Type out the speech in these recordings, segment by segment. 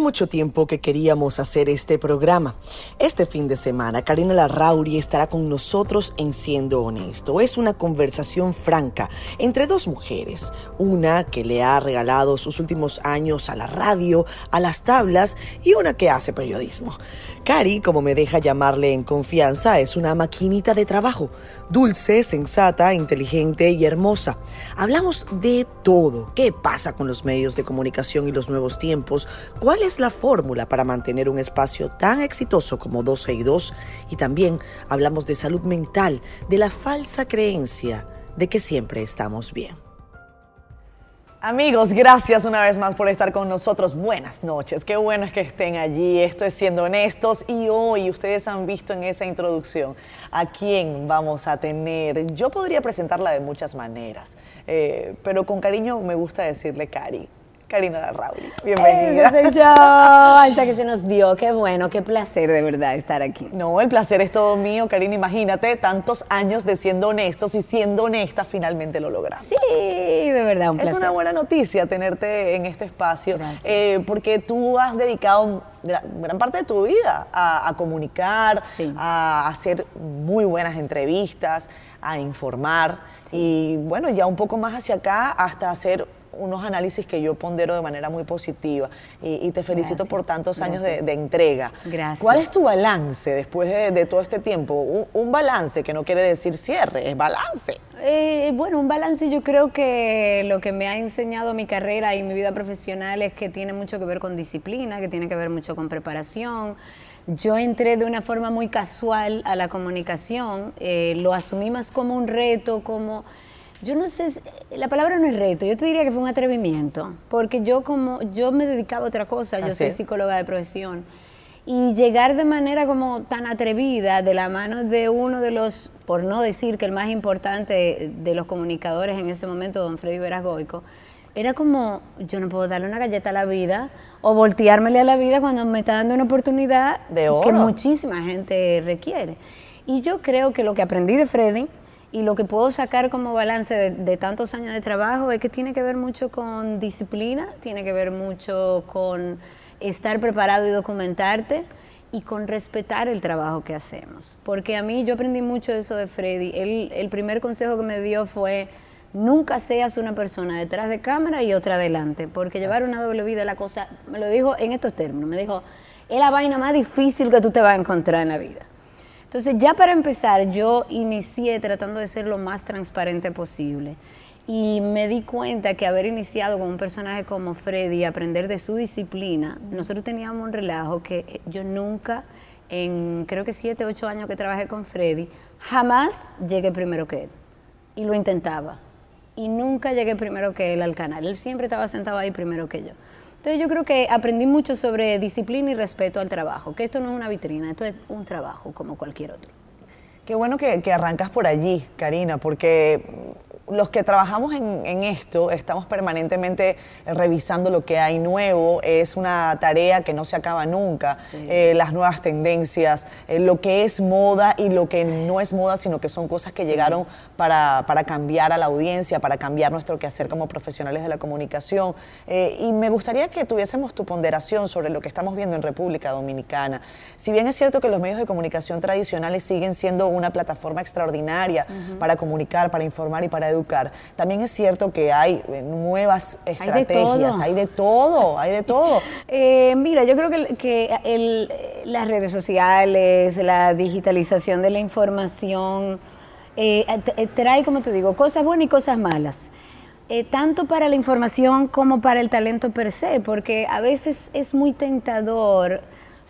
Mucho tiempo que queríamos hacer este programa. Este fin de semana, Karina Larrauri estará con nosotros en Siendo Honesto. Es una conversación franca entre dos mujeres. Una que le ha regalado sus últimos años a la radio, a las tablas, y una que hace periodismo. Cari, como me deja llamarle en confianza, es una maquinita de trabajo. Dulce, sensata, inteligente y hermosa. Hablamos de todo. ¿Qué pasa con los medios de comunicación y los nuevos tiempos? ¿Cuál es la fórmula para mantener un espacio tan exitoso como 12 y 2? Y también hablamos de salud mental, de la falsa creencia de que siempre estamos bien. Amigos, gracias una vez más por estar con nosotros. Buenas noches, qué bueno es que estén allí. Esto es Siendo Honestos y hoy ustedes han visto en esa introducción a quién vamos a tener. Yo podría presentarla de muchas maneras, eh, pero con cariño me gusta decirle Cari. Karina Larrauri. Bienvenida. Ese soy yo, hasta que se nos dio. Qué bueno, qué placer de verdad estar aquí. No, el placer es todo mío, Karina. Imagínate tantos años de siendo honestos y siendo honesta, finalmente lo logramos. Sí, de verdad, un placer. Es una buena noticia tenerte en este espacio, eh, porque tú has dedicado gran, parte de tu vida a, comunicar, a hacer muy buenas entrevistas, a informar y bueno, ya un poco más hacia acá hasta hacer unos análisis que yo pondero de manera muy positiva y, te felicito por tantos años de, entrega. Gracias. ¿Cuál es tu balance después de, todo este tiempo? Un, balance que no quiere decir cierre, es balance. Eh, bueno, un balance yo creo que lo que me ha enseñado mi carrera y mi vida profesional es que tiene mucho que ver con disciplina, que tiene que ver mucho con preparación. Yo entré de una forma muy casual a la comunicación, eh, lo asumí más como un reto, como yo no sé, la palabra no es reto, yo te diría que fue un atrevimiento, porque yo como, yo me dedicaba a otra cosa, yo soy psicóloga de profesión, y llegar de manera como tan atrevida de la mano de uno de los, por no decir que el más importante de los comunicadores en ese momento, don Freddy Veras Goico, era como, yo no puedo darle una galleta a la vida o volteármele a la vida cuando me está dando una oportunidad que muchísima gente requiere. Y yo creo que lo que aprendí de Freddy, y lo que puedo sacar como balance de, tantos años de trabajo es que tiene que ver mucho con disciplina, tiene que ver mucho con estar preparado y documentarte y con respetar el trabajo que hacemos. Porque a mí yo aprendí mucho eso de Freddy. Él, el primer consejo que me dio fue, nunca seas una persona detrás de cámara y otra adelante, porque llevar una doble vida la cosa, me lo dijo en estos términos, me dijo, es la vaina más difícil que tú te vas a encontrar en la vida. Entonces, ya para empezar, yo inicié tratando de ser lo más transparente posible. Y me di cuenta que haber iniciado con un personaje como Freddy, aprender de su disciplina, nosotros teníamos un relajo que yo nunca, en creo que siete, ocho años que trabajé con Freddy, jamás llegué primero que él. Y lo intentaba. Y nunca llegué primero que él al canal. Él siempre estaba sentado ahí primero que yo. Entonces yo creo que aprendí mucho sobre disciplina y respeto al trabajo, que esto no es una vitrina, esto es un trabajo como cualquier otro. Qué bueno que, que arrancas por allí, Karina, porque los que trabajamos en, esto estamos permanentemente revisando lo que hay nuevo, es una tarea que no se acaba nunca, eh, las nuevas tendencias, eh, lo que es moda y lo que no es moda, sino que son cosas que llegaron para, cambiar a la audiencia, para cambiar nuestro quehacer como profesionales de la comunicación. Eh, y me gustaría que tuviésemos tu ponderación sobre lo que estamos viendo en República Dominicana. Si bien es cierto que los medios de comunicación tradicionales siguen siendo una plataforma extraordinaria para comunicar, para informar y para educar, también es cierto que hay eh, nuevas estrategias, hay de todo, hay de todo. Eh, mira, yo creo que, las redes sociales, la digitalización de la información, eh, trae, como te digo, cosas buenas y cosas malas. tanto para la información como para el talento per se, porque a veces es muy tentador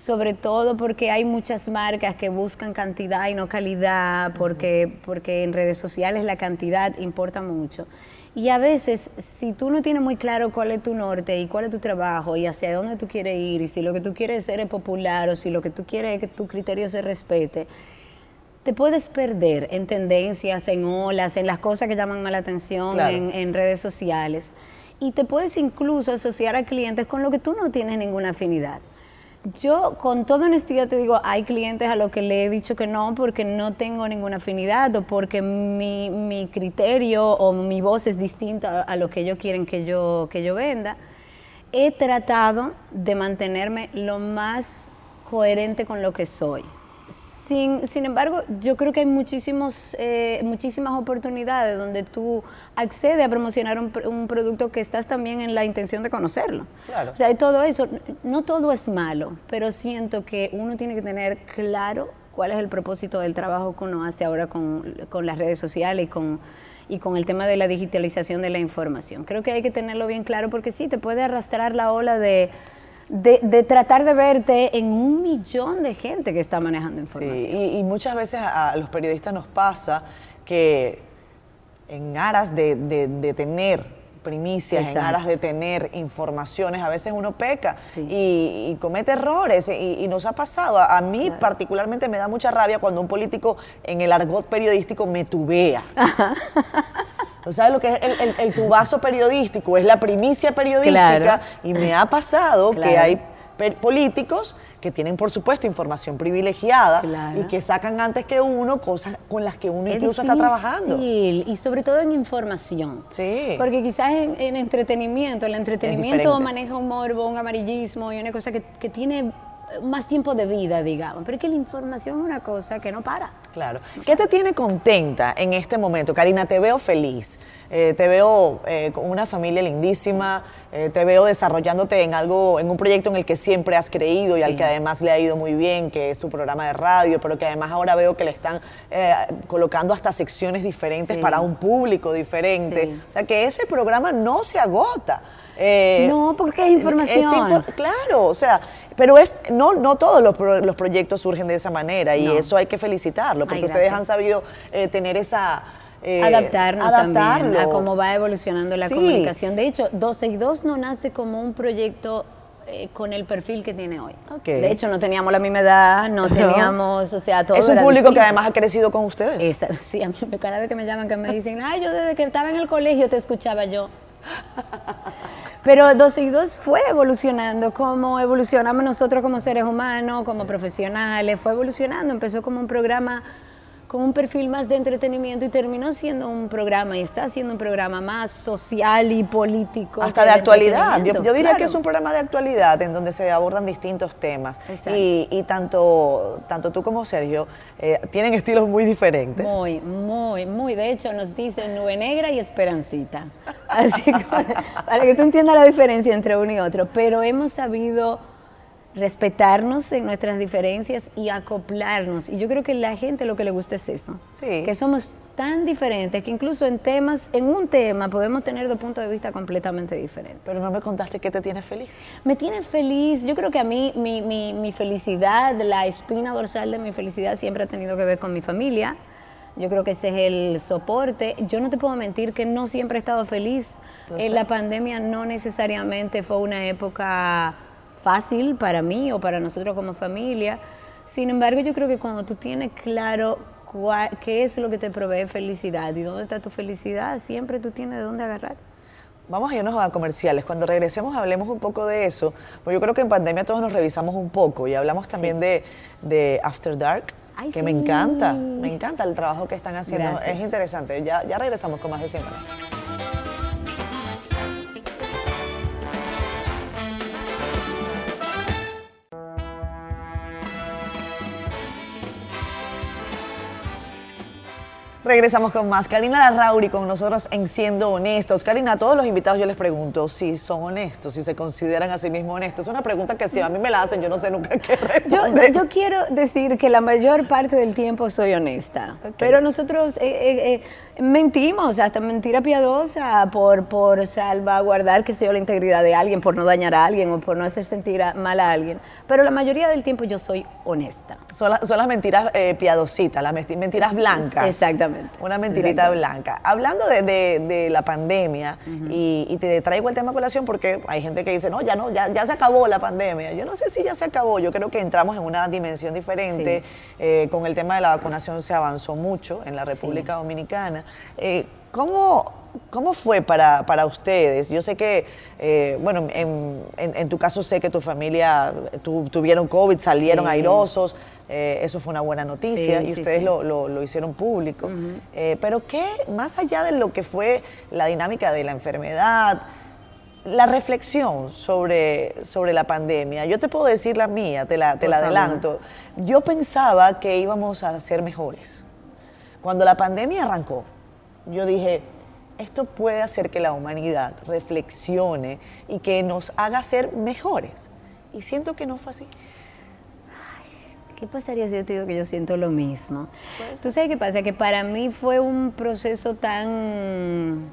sobre todo porque hay muchas marcas que buscan cantidad y no calidad, porque, porque en redes sociales la cantidad importa mucho. Y a veces, si tú no tienes muy claro cuál es tu norte y cuál es tu trabajo y hacia dónde tú quieres ir, y si lo que tú quieres ser es popular o si lo que tú quieres es que tu criterio se respete, te puedes perder en tendencias, en olas, en las cosas que llaman la atención en, en redes sociales. Y te puedes incluso asociar a clientes con lo que tú no tienes ninguna afinidad. Yo con toda honestidad te digo, hay clientes a los que le he dicho que no porque no tengo ninguna afinidad o porque mi, mi criterio o mi voz es distinta a lo que ellos quieren que yo, que yo venda. he tratado de mantenerme lo más coherente con lo que soy. Sin, sin embargo, yo creo que hay muchísimos, eh, muchísimas oportunidades donde tú accedes a promocionar un, un, producto que estás también en la intención de conocerlo. Claro. O sea, hay todo eso. No todo es malo, pero siento que uno tiene que tener claro cuál es el propósito del trabajo que uno hace ahora con, con las redes sociales y con, y con el tema de la digitalización de la información. Creo que hay que tenerlo bien claro porque sí, te puede arrastrar la ola de de, de, tratar de verte en un millón de gente que está manejando información. Sí, y, y muchas veces a, los periodistas nos pasa que en aras de, de, de tener primicias, Exacto. en aras de tener informaciones, a veces uno peca sí. y, y, comete errores y, y, nos ha pasado. A, a mí claro. particularmente me da mucha rabia cuando un político en el argot periodístico me tubea. ¿Tú sabes lo que es el, el, el, tubazo periodístico? Es la primicia periodística claro. y me ha pasado claro. que hay políticos que tienen, por supuesto, información privilegiada claro. y que sacan antes que uno cosas con las que uno es incluso difícil, está trabajando. Y sobre todo en información. Sí. Porque quizás en, en entretenimiento, el entretenimiento maneja un morbo, un amarillismo y una cosa que, que tiene más tiempo de vida, digamos. Pero es que la información es una cosa que no para. Claro. ¿Qué te tiene contenta en este momento? Karina, te veo feliz, eh, te veo eh, con una familia lindísima, eh, te veo desarrollándote en algo, en un proyecto en el que siempre has creído y sí. al que además le ha ido muy bien, que es tu programa de radio, pero que además ahora veo que le están colocando hasta secciones diferentes sí. para un público diferente. Sí. O sea, que ese programa no se agota. Eh, no, porque es información. Es infor claro, o sea, pero es no, no todos los, pro los proyectos surgen de esa manera y no. eso hay que felicitarlo, porque Ay, ustedes han sabido eh, tener esa... Eh, adaptarnos también a cómo va evolucionando la sí. comunicación. De hecho, 12 y 2 no nace como un proyecto eh, con el perfil que tiene hoy. Okay. De hecho, no teníamos la misma edad, no teníamos, o sea, todo. Es un público distinto. que además ha crecido con ustedes. Esa, sí, a mí cada vez que me llaman que me dicen, ay, yo desde que estaba en el colegio te escuchaba yo. Pero dos y dos fue evolucionando, como evolucionamos nosotros como seres humanos, como sí. profesionales, fue evolucionando, empezó como un programa con un perfil más de entretenimiento y terminó siendo un programa y está siendo un programa más social y político. Hasta de actualidad. Yo, yo, diría claro. que es un programa de actualidad en donde se abordan distintos temas. Y, y, tanto, tanto tú como Sergio eh, tienen estilos muy diferentes. Muy, muy, muy. De hecho, nos dicen nube negra y esperancita. Así que, para que tú entiendas la diferencia entre uno y otro. Pero hemos sabido respetarnos en nuestras diferencias y acoplarnos. Y yo creo que la gente lo que le gusta es eso. Sí. Que somos tan diferentes que incluso en temas, en un tema podemos tener dos puntos de vista completamente diferentes. Pero no me contaste qué te tiene feliz. Me tiene feliz. Yo creo que a mí mi, mi, mi felicidad, la espina dorsal de mi felicidad siempre ha tenido que ver con mi familia. Yo creo que ese es el soporte. Yo no te puedo mentir que no siempre he estado feliz. En la pandemia no necesariamente fue una época fácil para mí o para nosotros como familia. Sin embargo, yo creo que cuando tú tienes claro cuál, qué es lo que te provee felicidad y dónde está tu felicidad, siempre tú tienes de dónde agarrar. Vamos a irnos a comerciales. Cuando regresemos hablemos un poco de eso, porque yo creo que en pandemia todos nos revisamos un poco y hablamos también sí. de, de After Dark, Ay, que sí. me encanta, me encanta el trabajo que están haciendo, Gracias. es interesante. Ya, ya regresamos con más de 100 Regresamos con más. Karina Larrauri con nosotros en Siendo Honestos. Karina, a todos los invitados yo les pregunto si son honestos, si se consideran a sí mismos honestos. Es una pregunta que si a mí me la hacen, yo no sé nunca qué responder. Yo, yo quiero decir que la mayor parte del tiempo soy honesta, okay. pero nosotros eh, eh, eh, mentimos, hasta mentira piadosa por, por salvaguardar, que sea la integridad de alguien, por no dañar a alguien o por no hacer sentir a, mal a alguien. Pero la mayoría del tiempo yo soy honesta. Son, la, son las mentiras eh, piadositas, las mentiras blancas. Exactamente. Una mentirita blanca. Hablando de, de, de la pandemia, uh -huh. y, y, te traigo el tema a colación porque hay gente que dice, no, ya no, ya, ya se acabó la pandemia. Yo no sé si ya se acabó, yo creo que entramos en una dimensión diferente. Sí. Eh, con el tema de la vacunación se avanzó mucho en la República sí. Dominicana. Eh, ¿Cómo, ¿Cómo fue para, para, ustedes? Yo sé que, eh, bueno, en, en, en, tu caso sé que tu familia tu, tuvieron COVID, salieron sí. airosos, eh, eso fue una buena noticia sí, y ustedes sí, lo, lo, lo, hicieron público. Uh -huh. eh, pero ¿qué, más allá de lo que fue la dinámica de la enfermedad, la reflexión sobre, sobre la pandemia, yo te puedo decir la mía, te la, te la adelanto. Yo pensaba que íbamos a ser mejores. Cuando la pandemia arrancó, yo dije, esto puede hacer que la humanidad reflexione y que nos haga ser mejores. Y siento que no fue así. ¿Qué pasaría si yo te digo que yo siento lo mismo? Tú sabes qué pasa, que para mí fue un proceso tan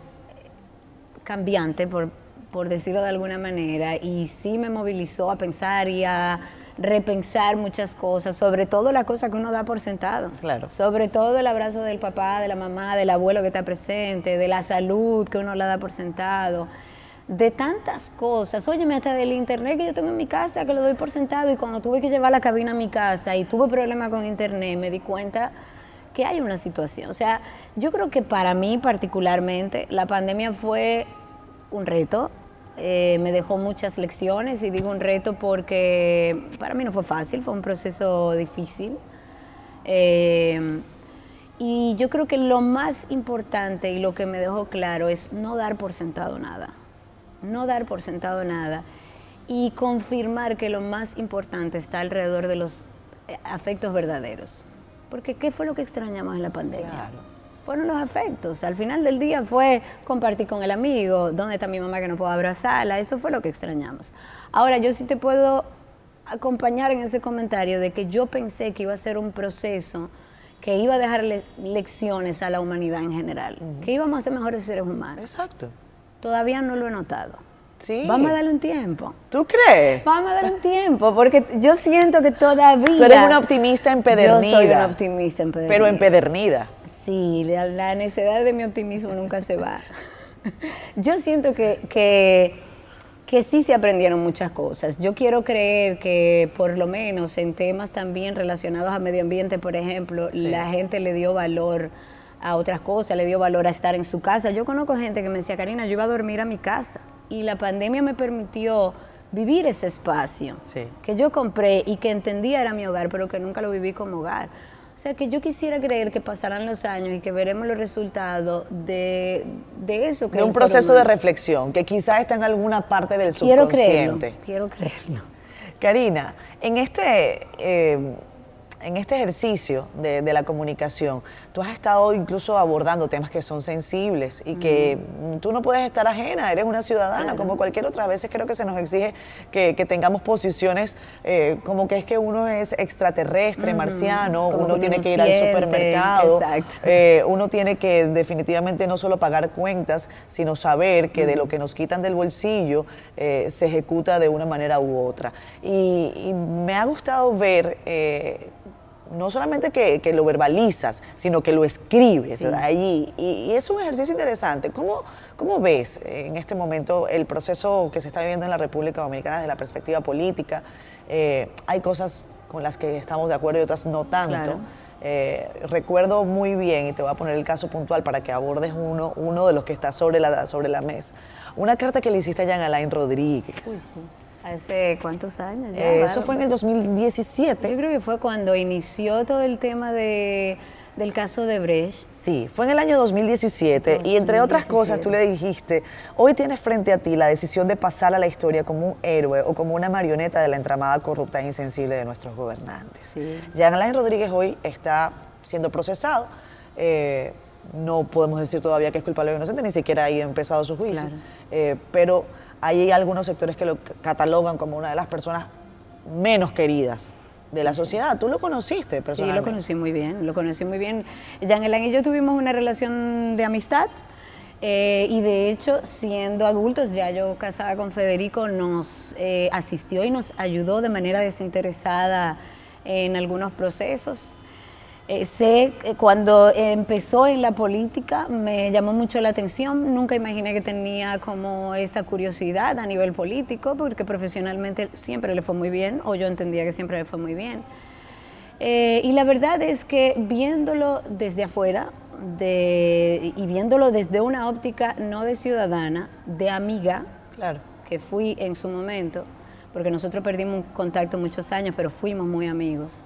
cambiante, por, por decirlo de alguna manera, y sí me movilizó a pensar y a repensar muchas cosas, sobre todo la cosa que uno da por sentado. Claro. Sobre todo el abrazo del papá, de la mamá, del abuelo que está presente, de la salud que uno la da por sentado de tantas cosas. Óyeme, hasta del internet que yo tengo en mi casa, que lo doy por sentado, y cuando tuve que llevar la cabina a mi casa y tuve problemas con internet, me di cuenta que hay una situación. O sea, yo creo que para mí particularmente la pandemia fue un reto, eh, me dejó muchas lecciones y digo un reto porque para mí no fue fácil, fue un proceso difícil. Eh, y yo creo que lo más importante y lo que me dejó claro es no dar por sentado nada no dar por sentado nada y confirmar que lo más importante está alrededor de los eh, afectos verdaderos. Porque ¿qué fue lo que extrañamos en la pandemia? Fueron los afectos. Al final del día fue compartir con el amigo, dónde está mi mamá que no puedo abrazarla, eso fue lo que extrañamos. Ahora, yo sí te puedo acompañar en ese comentario de que yo pensé que iba a ser un proceso que iba a dejar lecciones a la humanidad en general, que íbamos a ser mejores seres humanos. Exacto. Todavía no lo he notado. Sí. Vamos a darle un tiempo. ¿Tú crees? Vamos a darle un tiempo, porque yo siento que todavía... Tú eres una optimista empedernida. Yo soy una optimista empedernida. Pero empedernida. Sí, la, necesidad de mi optimismo nunca se va. yo siento que, que, que, sí se aprendieron muchas cosas. Yo quiero creer que por lo menos en temas también relacionados a medio ambiente, por ejemplo, la gente le dio valor a otras cosas, le dio valor a estar en su casa. Yo conozco gente que me decía, Karina, yo iba a dormir a mi casa y la pandemia me permitió vivir ese espacio que yo compré y que entendía era mi hogar, pero que nunca lo viví como hogar. O sea que yo quisiera creer que pasarán los años y que veremos los resultados de, eso. Que de un proceso de reflexión que quizás está en alguna parte del subconsciente. Quiero creerlo. Quiero creerlo. Karina, en este eh, en este ejercicio de, la comunicación, tú has estado incluso abordando temas que son sensibles y que tú no puedes estar ajena, eres una ciudadana como cualquier otra. A veces creo que se nos exige que, tengamos posiciones eh, como que es que uno es extraterrestre, marciano, uno tiene que ir al supermercado, eh, uno tiene que definitivamente no solo pagar cuentas, sino saber que de lo que nos quitan del bolsillo eh, se ejecuta de una manera u otra. Y, me ha gustado ver no solamente que, lo verbalizas, sino que lo escribes allí. Y, es un ejercicio interesante. ¿Cómo, ¿Cómo ves en este momento el proceso que se está viviendo en la República Dominicana desde la perspectiva política? Eh, hay cosas con las que estamos de acuerdo y otras no tanto. Eh, recuerdo muy bien, y te voy a poner el caso puntual para que abordes uno, uno de los que está sobre la, sobre la mesa, una carta que le hiciste a Jean Alain Rodríguez. ¿Hace cuántos años? Eh, eso fue en el 2017. Yo creo que fue cuando inició todo el tema de, del caso de Brecht. Sí, fue en el año 2017 y entre otras cosas tú le dijiste, hoy tienes frente a ti la decisión de pasar a la historia como un héroe o como una marioneta de la entramada corrupta e insensible de nuestros gobernantes. Sí. Jean Alain Rodríguez hoy está siendo procesado. Eh, no podemos decir todavía que es culpable o inocente, ni siquiera ha empezado su juicio. Eh, pero hay algunos sectores que lo catalogan como una de las personas menos queridas de la sociedad. ¿Tú lo conociste personalmente? Sí, lo conocí muy bien, lo conocí muy bien. Jean Elan y yo tuvimos una relación de amistad eh, y de hecho, siendo adultos, ya yo casada con Federico, nos eh, asistió y nos ayudó de manera desinteresada en algunos procesos. Eh, sé que cuando empezó en la política me llamó mucho la atención, nunca imaginé que tenía como esa curiosidad a nivel político, porque profesionalmente siempre le fue muy bien, o yo entendía que siempre le fue muy bien. Eh, y la verdad es que viéndolo desde afuera de, y viéndolo desde una óptica no de ciudadana, de amiga, claro. que fui en su momento, porque nosotros perdimos contacto muchos años, pero fuimos muy amigos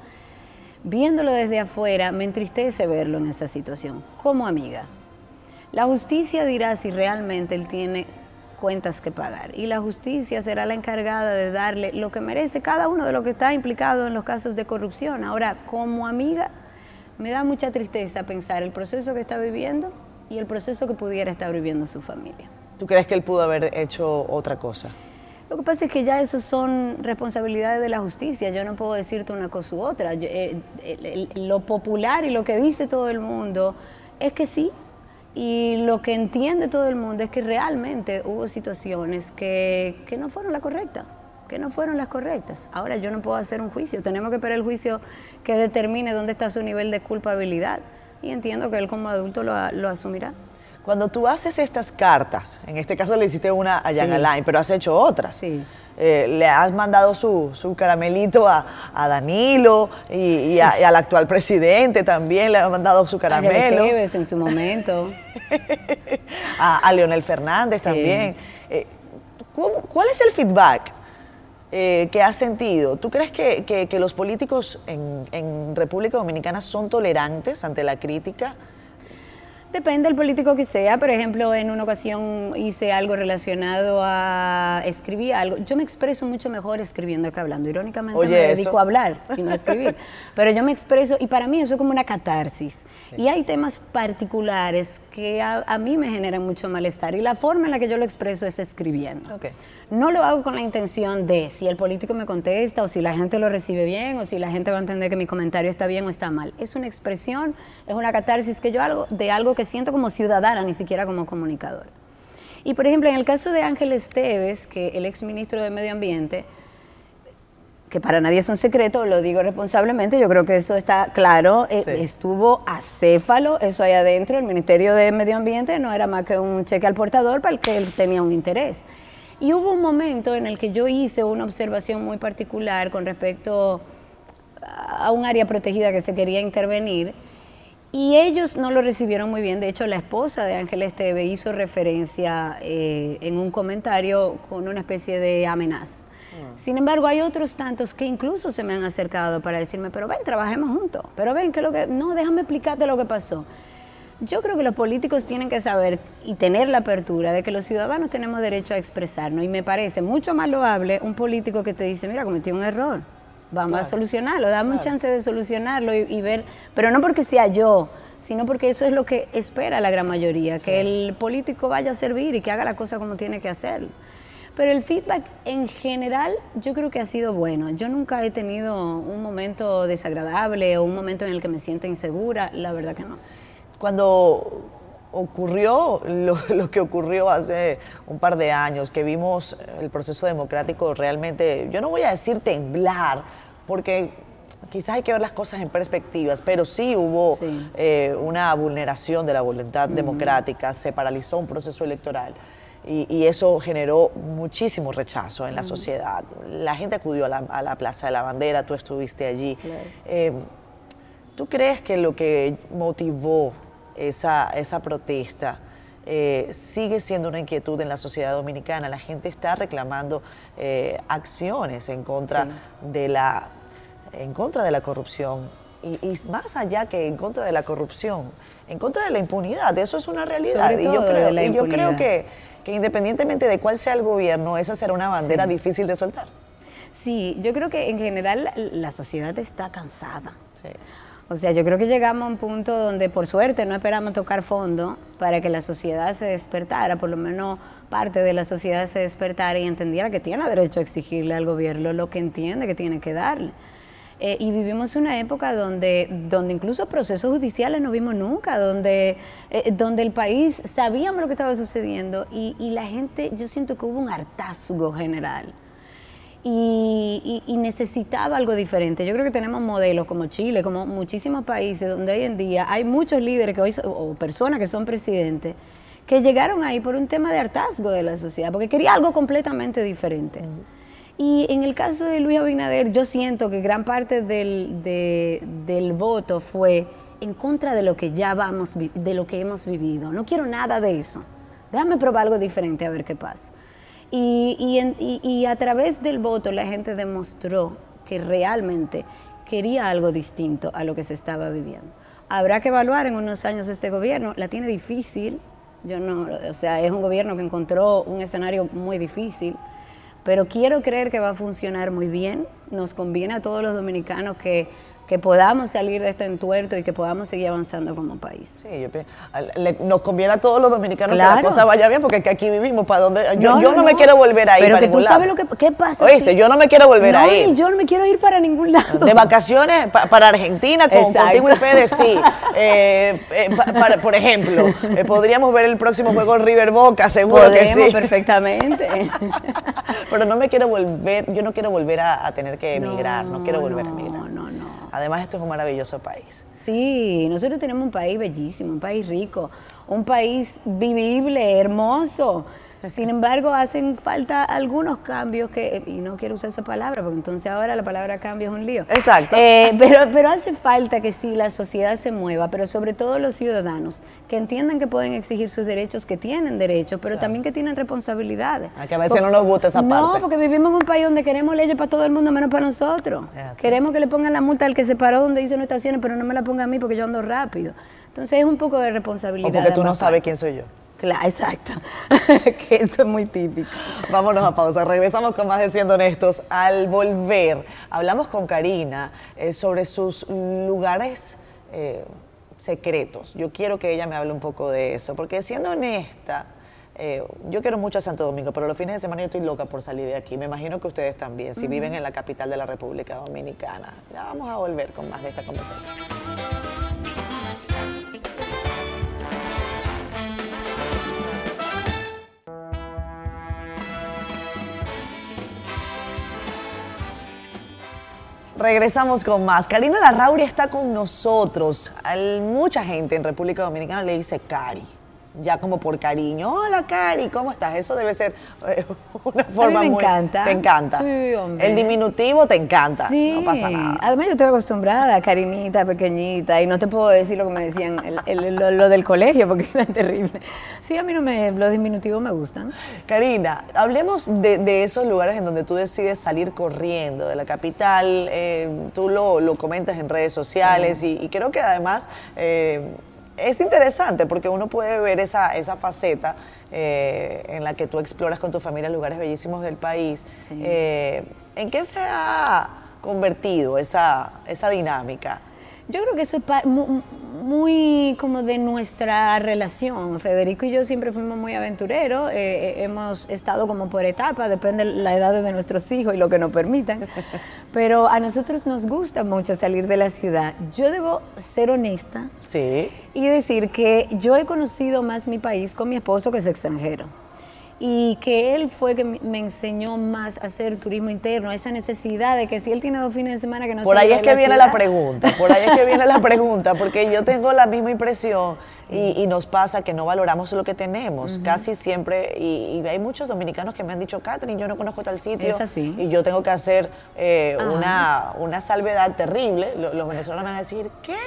viéndolo desde afuera, me entristece verlo en esa situación, como amiga. La justicia dirá si realmente él tiene cuentas que pagar. Y la justicia será la encargada de darle lo que merece cada uno de los que está implicado en los casos de corrupción. Ahora, como amiga, me da mucha tristeza pensar el proceso que está viviendo y el proceso que pudiera estar viviendo su familia. ¿Tú crees que él pudo haber hecho otra cosa? Lo que pasa es que ya eso son responsabilidades de la justicia. Yo no puedo decirte una cosa u otra. Eh, lo popular y lo que dice todo el mundo es que sí. Y lo que entiende todo el mundo es que realmente hubo situaciones que, que no fueron las correctas que no fueron las correctas. Ahora yo no puedo hacer un juicio, tenemos que esperar el juicio que determine dónde está su nivel de culpabilidad y entiendo que él como adulto lo, lo asumirá. Cuando tú haces estas cartas, en este caso le hiciste una a Jan Alain, pero has hecho otras. Sí. Eh, le has mandado su, caramelito a, Danilo y, al actual presidente también le has mandado su caramelo. A en su momento. a, Leonel Fernández también. Eh, ¿Cuál es el feedback eh, que has sentido? ¿Tú crees que, los políticos en, en República Dominicana son tolerantes ante la crítica? Depende del político que sea. Por ejemplo, en una ocasión hice algo relacionado a escribir algo. Yo me expreso mucho mejor escribiendo que hablando. Irónicamente me dedico a hablar y no a escribir. Pero yo me expreso y para mí eso es como una catarsis. Y hay temas particulares que a, mí me generan mucho malestar y la forma en la que yo lo expreso es escribiendo. No lo hago con la intención de si el político me contesta o si la gente lo recibe bien o si la gente va a entender que mi comentario está bien o está mal. Es una expresión, es una catarsis que yo hago de algo que siento como ciudadana, ni siquiera como comunicador. Y por ejemplo, en el caso de Ángel Esteves, que el ex ministro de Medio Ambiente, que para nadie es un secreto, lo digo responsablemente, yo creo que eso está claro, eh, estuvo acéfalo, eso ahí adentro, el Ministerio de Medio Ambiente no era más que un cheque al portador para el que él tenía un interés. Y hubo un momento en el que yo hice una observación muy particular con respecto a un área protegida que se quería intervenir, y ellos no lo recibieron muy bien. De hecho, la esposa de Ángel Esteve hizo referencia eh, en un comentario con una especie de amenaza. Sin embargo, hay otros tantos que incluso se me han acercado para decirme, pero ven, trabajemos juntos, pero ven, que lo que, no, déjame explicarte lo que pasó. Yo creo que los políticos tienen que saber y tener la apertura de que los ciudadanos tenemos derecho a expresarnos y me parece mucho más loable un político que te dice, mira, cometí un error, vamos a solucionarlo, dame un chance de solucionarlo y, ver, pero no porque sea yo, sino porque eso es lo que espera la gran mayoría, que el político vaya a servir y que haga la cosa como tiene que hacerlo. Pero el feedback en general yo creo que ha sido bueno. Yo nunca he tenido un momento desagradable o un momento en el que me sienta insegura, la verdad que no. Cuando ocurrió lo, que ocurrió hace un par de años, que vimos el proceso democrático realmente, yo no voy a decir temblar, porque quizás hay que ver las cosas en perspectivas, pero sí hubo eh, una vulneración de la voluntad democrática, se paralizó un proceso electoral. Y, eso generó muchísimo rechazo en la sociedad. La gente acudió a la, Plaza de la Bandera, tú estuviste allí. Eh, ¿Tú crees que lo que motivó esa, esa protesta eh, sigue siendo una inquietud en la sociedad dominicana? La gente está reclamando eh, acciones en contra, de la, en contra de la corrupción y, más allá que en contra de la corrupción, en contra de la impunidad. Eso es una realidad. y yo creo, y yo creo que que independientemente de cuál sea el gobierno, esa será una bandera difícil de soltar. Sí, yo creo que en general la, sociedad está cansada. O sea, yo creo que llegamos a un punto donde por suerte no esperamos tocar fondo para que la sociedad se despertara, por lo menos parte de la sociedad se despertara y entendiera que tiene derecho a exigirle al gobierno lo que entiende que tiene que darle. Eh, y vivimos una época donde, donde incluso procesos judiciales no vimos nunca, donde, eh, donde el país sabíamos lo que estaba sucediendo y, la gente, yo siento que hubo un hartazgo general. Y, necesitaba algo diferente. Yo creo que tenemos modelos como Chile, como muchísimos países donde hoy en día hay muchos líderes que hoy, o personas que son presidentes que llegaron ahí por un tema de hartazgo de la sociedad, porque quería algo completamente diferente. Y en el caso de Luis Abinader, yo siento que gran parte del, del voto fue en contra de lo que ya vamos, de lo que hemos vivido. No quiero nada de eso. Déjame probar algo diferente a ver qué pasa. Y, y, a través del voto la gente demostró que realmente quería algo distinto a lo que se estaba viviendo. Habrá que evaluar en unos años este gobierno. La tiene difícil, Yo no, o sea, es un gobierno que encontró un escenario muy difícil, pero quiero creer que va a funcionar muy bien. Nos conviene a todos los dominicanos que que podamos salir de este entuerto y que podamos seguir avanzando como país. Sí, nos conviene a todos los dominicanos que la cosa vaya bien, porque aquí vivimos, para donde yo no, me quiero volver a ir Pero que tú sabes lo que ¿qué pasa. Oíste, yo no me quiero volver a ir. yo no me quiero ir para ningún lado. De vacaciones para Argentina, con, contigo y Fede, sí. Eh, eh, por ejemplo, eh, podríamos ver el próximo juego en River Boca, seguro que sí. perfectamente. Pero no me quiero volver, yo no quiero volver a, tener que emigrar, no, quiero volver a emigrar. Además, esto es un maravilloso país. Sí, nosotros tenemos un país bellísimo, un país rico, un país vivible, hermoso. Sin embargo, hacen falta algunos cambios que, y no quiero usar esa palabra, porque entonces ahora la palabra cambio es un lío. Exacto. Eh, pero, pero hace falta que sí la sociedad se mueva, pero sobre todo los ciudadanos, que entiendan que pueden exigir sus derechos, que tienen derechos, pero también que tienen responsabilidades. A que a veces no nos gusta esa parte. No, porque vivimos en un país donde queremos leyes para todo el mundo, menos para nosotros. Queremos que le pongan la multa al que se paró donde dice no estaciones, pero no me la ponga a mí porque yo ando rápido. Entonces es un poco de responsabilidad. O porque tú no sabes quién soy yo. Claro, exacto. que eso es muy típico. Vámonos a pausa. Regresamos con más de Siendo Honestos. Al volver, hablamos con Karina eh, sobre sus lugares eh, secretos. Yo quiero que ella me hable un poco de eso, porque siendo honesta, eh, yo quiero mucho a Santo Domingo, pero los fines de semana yo estoy loca por salir de aquí. Me imagino que ustedes también, si viven en la capital de la República Dominicana. Ya vamos a volver con más de esta conversación. Regresamos con más. Karina Larrauri está con nosotros. mucha gente en República Dominicana le dice Cari ya como por cariño. Hola, Cari, ¿cómo estás? Eso debe ser eh, una forma a mí me encanta. Te encanta. Sí, hombre. El diminutivo te encanta. Sí. No pasa nada. Además, yo estoy acostumbrada, carinita, pequeñita, y no te puedo decir lo que me decían, lo, del colegio, porque era terrible. Sí, a mí no me, los diminutivos me gustan. Karina, hablemos de, esos lugares en donde tú decides salir corriendo, de la capital, eh, tú lo, comentas en redes sociales, y, creo que además... Eh, es interesante porque uno puede ver esa, esa faceta eh, en la que tú exploras con tu familia lugares bellísimos del país. Eh, ¿En qué se ha convertido esa, esa dinámica? Yo creo que eso es muy como de nuestra relación. Federico y yo siempre fuimos muy aventureros, eh, eh, hemos estado como por etapas, depende la edad de nuestros hijos y lo que nos permitan, pero a nosotros nos gusta mucho salir de la ciudad. Yo debo ser honesta sí. y decir que yo he conocido más mi país con mi esposo que es extranjero y que él fue que me enseñó más a hacer turismo interno, esa necesidad de que si él tiene dos fines de semana que no Por ahí es que viene la pregunta, por ahí es que viene la pregunta, porque yo tengo la misma impresión y, nos pasa que no valoramos lo que tenemos, casi siempre, y, hay muchos dominicanos que me han dicho, Catherine, yo no conozco tal sitio, y yo tengo que hacer eh, una, una salvedad terrible, los venezolanos van a decir, ¿qué?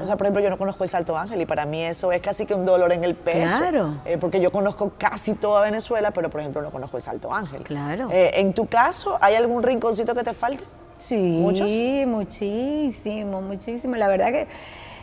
O sea, por ejemplo, yo no conozco el Salto Ángel y para mí eso es casi que un dolor en el pecho. Claro. Eh, porque yo conozco casi toda Venezuela, pero por ejemplo no conozco el Salto Ángel. Claro. Eh, en tu caso, ¿hay algún rinconcito que te falte? Sí, muchísimo, muchísimo. La verdad que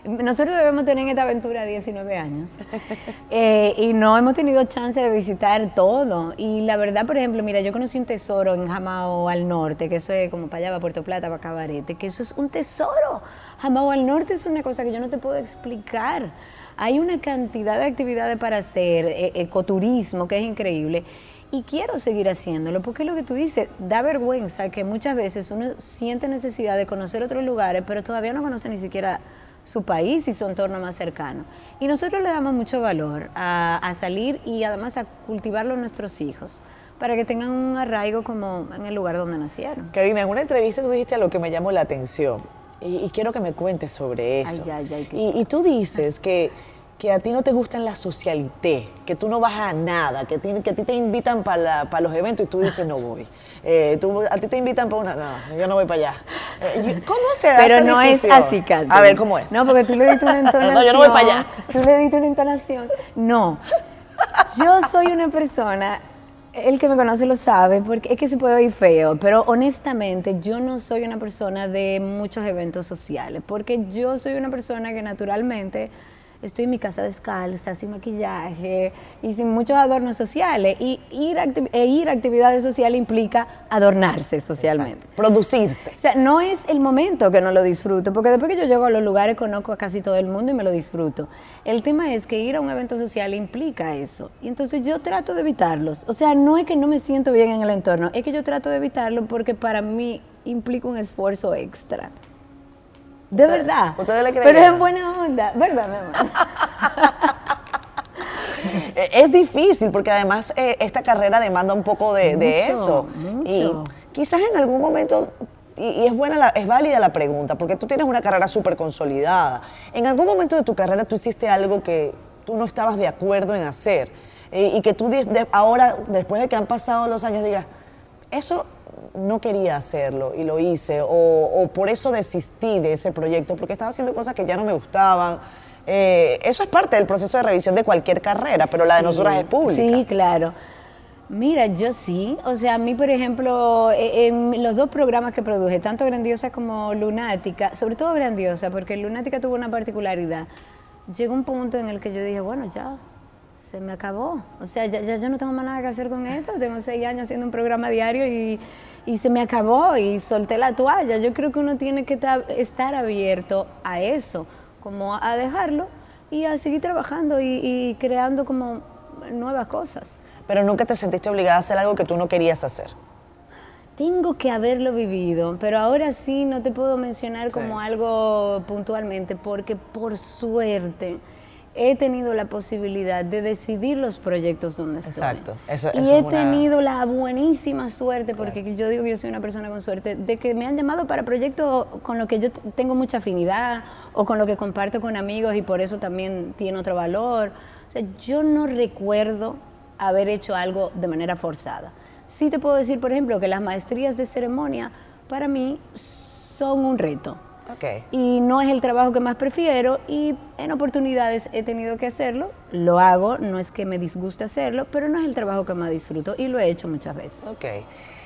nosotros debemos tener esta aventura 19 años eh, y no hemos tenido chance de visitar todo. Y la verdad, por ejemplo, mira, yo conocí un tesoro en Jamao al norte, que eso es como para allá, para Puerto Plata, para Cabarete, que eso es un tesoro. Jamao al norte es una cosa que yo no te puedo explicar. Hay una cantidad de actividades para hacer, e, ecoturismo, que es increíble. Y quiero seguir haciéndolo, porque lo que tú dices, da vergüenza que muchas veces uno siente necesidad de conocer otros lugares, pero todavía no conoce ni siquiera su país y su entorno más cercano. Y nosotros le damos mucho valor a, salir y además a cultivarlo a nuestros hijos para que tengan un arraigo como en el lugar donde nacieron. Karina, en una entrevista tú dijiste lo que me llamó la atención y, quiero que me cuentes sobre eso. y, tú dices que, que, a ti no te gustan la socialité, que tú no vas a nada, que, que a ti te invitan para los eventos y tú dices no voy. Eh, tú, a ti te invitan para una, no, yo no voy para allá. Eh, ¿Cómo se da Pero no es así. A ver, ¿cómo es? No, porque tú le diste una entonación. no, yo no voy para allá. Tú le diste una entonación. No. Yo soy una persona el que me conoce lo sabe, porque es que se puede oír feo, pero honestamente yo no soy una persona de muchos eventos sociales, porque yo soy una persona que naturalmente estoy en mi casa descalza, sin maquillaje y sin muchos adornos sociales. Y ir a, e ir a actividades sociales implica adornarse socialmente. Producirse. O sea, no es el momento que no lo disfruto, porque después que yo llego a los lugares conozco a casi todo el mundo y me lo disfruto. El tema es que ir a un evento social implica eso. Y entonces yo trato de evitarlos. O sea, no es que no me siento bien en el entorno, es que yo trato de evitarlo porque para mí implica un esfuerzo extra. De verdad. ¿Ustedes le creen? Pero es buena onda, ¿verdad, mi amor? es difícil porque además eh, esta carrera demanda un poco de, de eso. mucho. Y quizás en algún momento, y, es buena, la- es válida la pregunta, porque tú tienes una carrera súper consolidada. En algún momento de tu carrera tú hiciste algo que tú no estabas de acuerdo en hacer eh, y que tú de- de- ahora, después de que han pasado los años, digas, eso no quería hacerlo y lo hice, o, o por eso desistí de ese proyecto, porque estaba haciendo cosas que ya no me gustaban. Eh, eso es parte del proceso de revisión de cualquier carrera, pero la de nosotras es pública. Sí, claro. Mira, yo sí. O sea, a mí, por ejemplo, e- en los dos programas que produje, tanto Grandiosa como Lunática, sobre todo Grandiosa, porque Lunática tuvo una particularidad. Llegó un punto en el que yo dije, bueno, ya, se me acabó. O sea, ya, ya yo no tengo más nada que hacer con esto. Tengo seis años haciendo un programa diario y, y se me acabó y solté la toalla. Yo creo que uno tiene que ta- estar abierto a eso, como a dejarlo y a seguir trabajando y, y creando como nuevas cosas. Pero nunca te sentiste obligada a hacer algo que tú no querías hacer. Tengo que haberlo vivido, pero ahora sí no te puedo mencionar como algo puntualmente, porque por suerte he tenido la posibilidad de decidir los proyectos donde estoy. Exacto, eso- y eso he una- tenido la buenísima suerte, porque yo digo que yo soy una persona con suerte, de que me han llamado para proyectos con los que yo tengo mucha afinidad o con lo que comparto con amigos y por eso también tiene otro valor. O sea, yo no recuerdo haber hecho algo de manera forzada. Sí te puedo decir, por ejemplo, que las maestrías de ceremonia para mí son un reto. Ok. Y no es el trabajo que más prefiero y en oportunidades he tenido que hacerlo, lo hago, no es que me disguste hacerlo, pero no es el trabajo que más disfruto y lo he hecho muchas veces.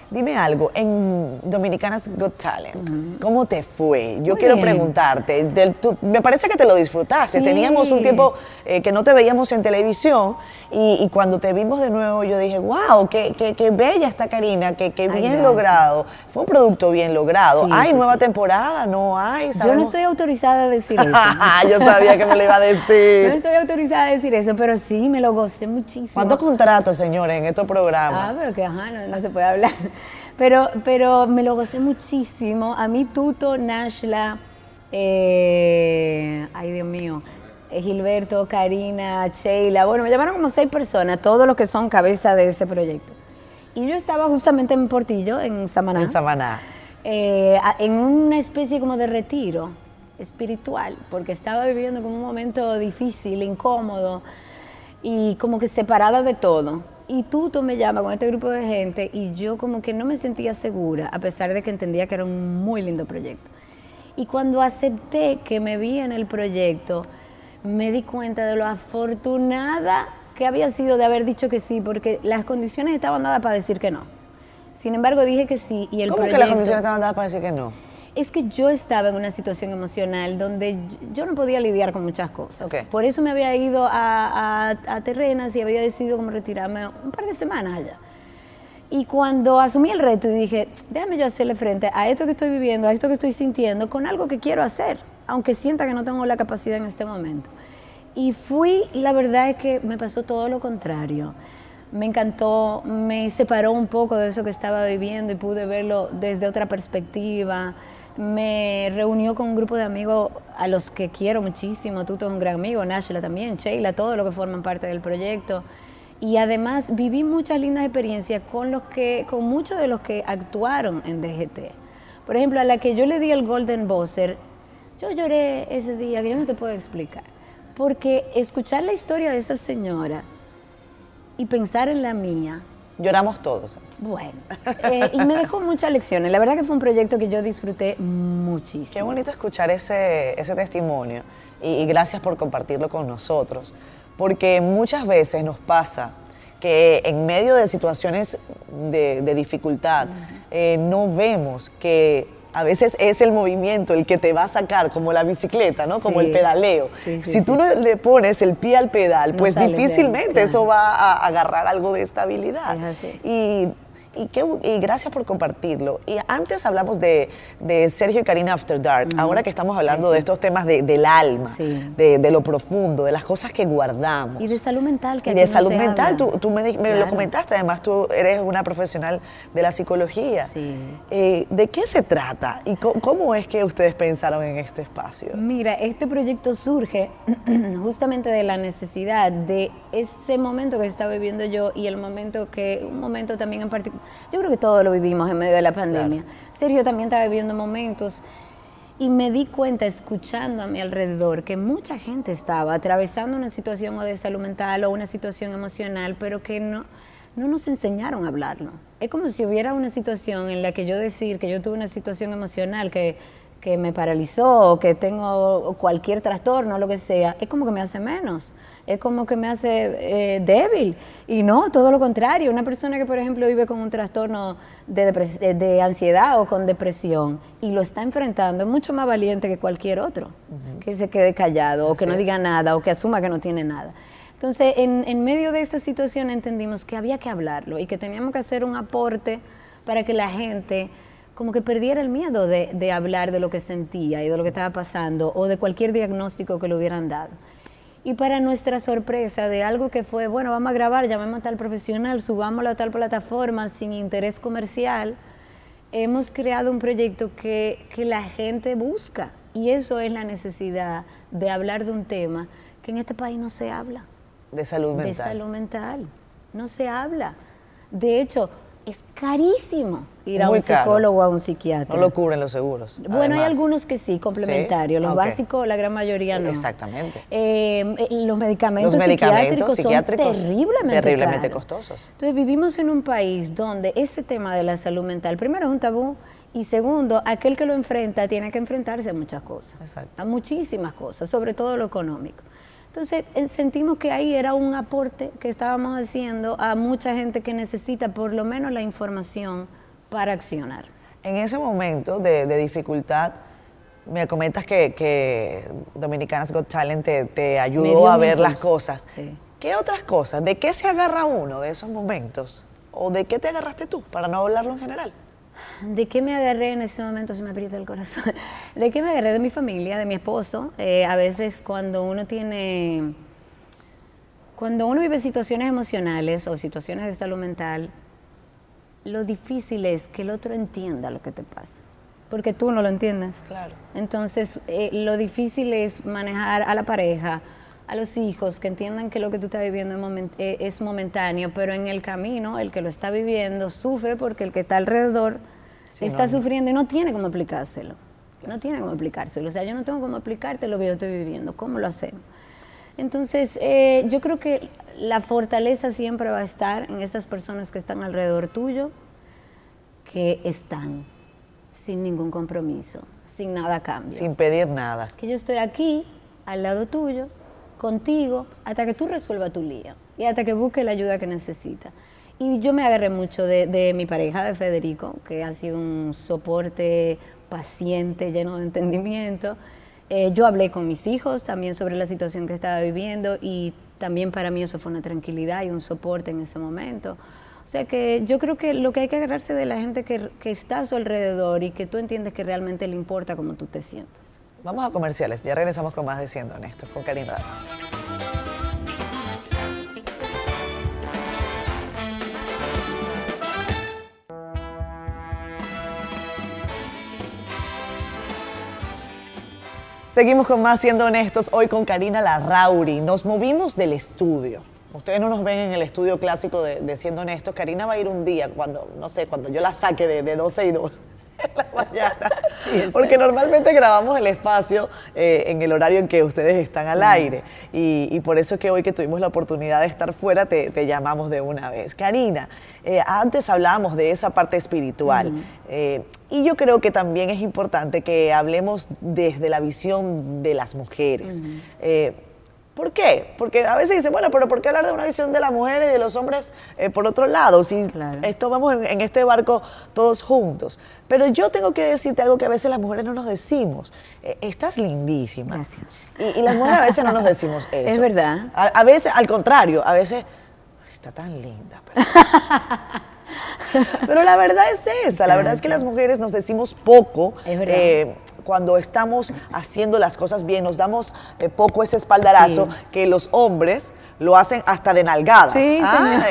Dime algo, en Dominicanas Got Talent, ¿cómo te fue? Yo Muy quiero bien. preguntarte, del- tú- me parece que te lo disfrutaste, Sí. teníamos un tiempo eh, que no te veíamos en televisión y, y cuando te vimos de nuevo yo dije, wow, qué, qué- qué bella está Karina, qué, qué Ay, bien gracias. logrado, fue un producto bien logrado. Sí, ¿Hay sí, nueva temporada? ¿No hay? Yo no estoy autorizada a decir eso. yo sabía que me lo iba a No decir. estoy autorizada a decir eso, pero sí, me lo gocé muchísimo. ¿Cuántos contratos, señores, en estos programas? Ah, pero que ajá, no, no se puede hablar. Pero, pero me lo gocé muchísimo. A mí, Tuto, Nashla, eh, ay Dios mío, Gilberto, Karina, Sheila, bueno, me llamaron como seis personas, todos los que son cabeza de ese proyecto. Y yo estaba justamente en Portillo, en Samaná, En Samaná. eh, en una especie como de retiro espiritual, porque estaba viviendo como un momento difícil, incómodo y como que separada de todo. Y Tuto me llama con este grupo de gente y yo como que no me sentía segura, a pesar de que entendía que era un muy lindo proyecto. Y cuando acepté que me vi en el proyecto, me di cuenta de lo afortunada que había sido de haber dicho que sí, porque las condiciones estaban dadas para decir que no. Sin embargo, dije que sí y el ¿Cómo que las proyecto- condiciones estaban dadas para decir que no? Es que yo estaba en una situación emocional donde yo no podía lidiar con muchas cosas. Por eso me había ido a, a- a Terrenas y había decidido como retirarme un par de semanas allá. Y cuando asumí el reto y dije, déjame yo hacerle frente a esto que estoy viviendo, a esto que estoy sintiendo, con algo que quiero hacer, aunque sienta que no tengo la capacidad en este momento. Y fui, y la verdad es que me pasó todo lo contrario. Me encantó, me separó un poco de eso que estaba viviendo y pude verlo desde otra perspectiva. Me reunió con un grupo de amigos a los que quiero muchísimo. Tuto es un gran amigo, Nashla también, Sheila, todos los que forman parte del proyecto. Y además viví muchas lindas experiencias con los que, con muchos de los que actuaron en DGT. Por ejemplo, a la que yo le di el Golden Buzzer, yo lloré ese día, que yo no te puedo explicar. Porque escuchar la historia de esa señora y pensar en la mía, Lloramos todos. bueno, eh, y me dejó muchas lecciones. La verdad que fue un proyecto que yo disfruté muchísimo. Qué bonito escuchar ese, ese testimonio y, y gracias por compartirlo con nosotros, porque muchas veces nos pasa que en medio de situaciones de, de dificultad eh, no vemos que a veces es el movimiento el que te va a sacar, como la bicicleta, ¿no? Como Sí. el pedaleo. Sí, sí, si tú no le pones el pie al pedal, No pues difícilmente claro. eso va a agarrar algo de estabilidad. Es. Y, y, qué bu- y gracias por compartirlo. Y antes hablamos de, de Sergio y Karina After Dark. Ahora que estamos hablando de estos temas de- del alma, Sí. de, de lo profundo, de las cosas que guardamos. Y de salud mental. Que Y de salud mental, habla. tú, tú me, me lo comentaste, además tú eres una profesional de la psicología. Sí. Eh, ¿De qué se trata y co- cómo es que ustedes pensaron en este espacio? Mira, este proyecto surge justamente de la necesidad de ese momento que estaba viviendo yo y el momento que, un momento también en particular, yo creo que todos lo vivimos en medio de la pandemia. Sergio también estaba viviendo momentos y me di cuenta escuchando a mi alrededor que mucha gente estaba atravesando una situación o de salud mental o una situación emocional, pero que no, no nos enseñaron a hablarlo. Es como si hubiera una situación en la que yo decir que yo tuve una situación emocional que, que me paralizó o que tengo cualquier trastorno, lo que sea, es como que me hace menos. Es como que me hace eh, débil. Y no, todo lo contrario. Una persona que, por ejemplo, vive con un trastorno de, depres- de- ansiedad o con depresión y lo está enfrentando, es mucho más valiente que cualquier otro que se quede callado o que no es. diga nada o que asuma que no tiene nada. Entonces, en, en medio de esa situación entendimos que había que hablarlo y que teníamos que hacer un aporte para que la gente como que perdiera el miedo de, de hablar de lo que sentía y de lo que estaba pasando o de cualquier diagnóstico que le hubieran dado. Y para nuestra sorpresa de algo que fue, bueno, vamos a grabar, llamemos a tal profesional, subámoslo a tal plataforma sin interés comercial, hemos creado un proyecto que, que la gente busca. Y eso es la necesidad de hablar de un tema que en este país no se habla De salud de mental. salud mental. No se habla. De hecho, es carísimo ir a Muy un psicólogo o a un psiquiatra. No lo cubren los seguros. Bueno, hay algunos que sí, complementarios. Sí, Los básicos, la gran mayoría no. Exactamente. Eh, eh, los medicamentos, Los medicamentos psiquiátricos, psiquiátricos son terriblemente, terriblemente caros. costosos. Entonces vivimos en un país donde ese tema de la salud mental, primero es un tabú y segundo, aquel que lo enfrenta tiene que enfrentarse a muchas cosas, Exacto. a muchísimas cosas, sobre todo lo económico. Entonces eh, sentimos que ahí era un aporte que estábamos haciendo a mucha gente que necesita por lo menos la información para accionar. En ese momento de, de dificultad, me comentas que, que Dominicanas Got Talent te, ayudó a ver las cosas. sí. ¿Qué otras cosas? ¿De qué se agarra uno de esos momentos? ¿O de qué te agarraste tú, para no hablarlo en general? ¿De qué me agarré en ese momento? Se me aprieta el corazón. ¿De qué me agarré? De mi familia, de mi esposo. Eh, a veces cuando uno tiene, cuando uno vive situaciones emocionales o situaciones de salud mental, lo difícil es que el otro entienda lo que te pasa, porque tú no lo entiendes. Claro. Entonces, eh, lo difícil es manejar a la pareja, a los hijos, que entiendan que lo que tú estás viviendo es, eh, es momentáneo, pero en el camino el que lo está viviendo sufre porque el que está alrededor Sí, está no. sufriendo y no tiene cómo explicárselo. No tiene cómo explicárselo. O sea, yo no tengo cómo explicarte lo que yo estoy viviendo. ¿Cómo lo hacemos? Entonces, eh, yo creo que la fortaleza siempre va a estar en esas personas que están alrededor tuyo, que están sin ningún compromiso, sin nada a cambio. Sin pedir nada. Que yo estoy aquí, al lado tuyo, contigo, hasta que tú resuelvas tu lío y hasta que busques la ayuda que necesitas. Y yo me agarré mucho de, mi pareja, de Federico, que ha sido un soporte paciente, lleno de entendimiento. Eh, yo hablé con mis hijos también sobre la situación que estaba viviendo y también para mí eso fue una tranquilidad y un soporte en ese momento. O sea que yo creo que lo que hay que agarrarse de la gente que, que está a su alrededor y que tú entiendes que realmente le importa cómo tú te sientes. Vamos a comerciales. Ya regresamos con más de Siendo Honestos, con Karina Dama. Seguimos con más Siendo Honestos, hoy con Karina Larrauri. Nos movimos del estudio. Ustedes no nos ven en el estudio clásico de, de Siendo Honestos. Karina va a ir un día cuando, no sé, cuando yo la saque de, de 12 y 2 en la mañana. Porque normalmente grabamos el espacio eh, en el horario en que ustedes están al aire. Y, y por eso es que hoy que tuvimos la oportunidad de estar fuera, te, te llamamos de una vez. Karina, eh, antes hablábamos de esa parte espiritual. eh, y yo creo que también es importante que hablemos desde la visión de las mujeres. ¿Por qué? Porque a veces dicen, bueno, pero ¿por qué hablar de una visión de las mujeres y de los hombres eh, por otro lado? Si esto vamos en, este barco todos juntos. Pero yo tengo que decirte algo que a veces las mujeres no nos decimos. Eh, estás lindísima. Gracias. Y, las mujeres a veces no nos decimos eso. Es verdad. A, veces, al contrario, a veces, está tan linda. Pero... la verdad es esa, la verdad es que las mujeres nos decimos poco. Es verdad. Eh, cuando estamos haciendo las cosas bien, nos damos eh, poco ese espaldarazo que los hombres lo hacen hasta de nalgadas. ¿ah?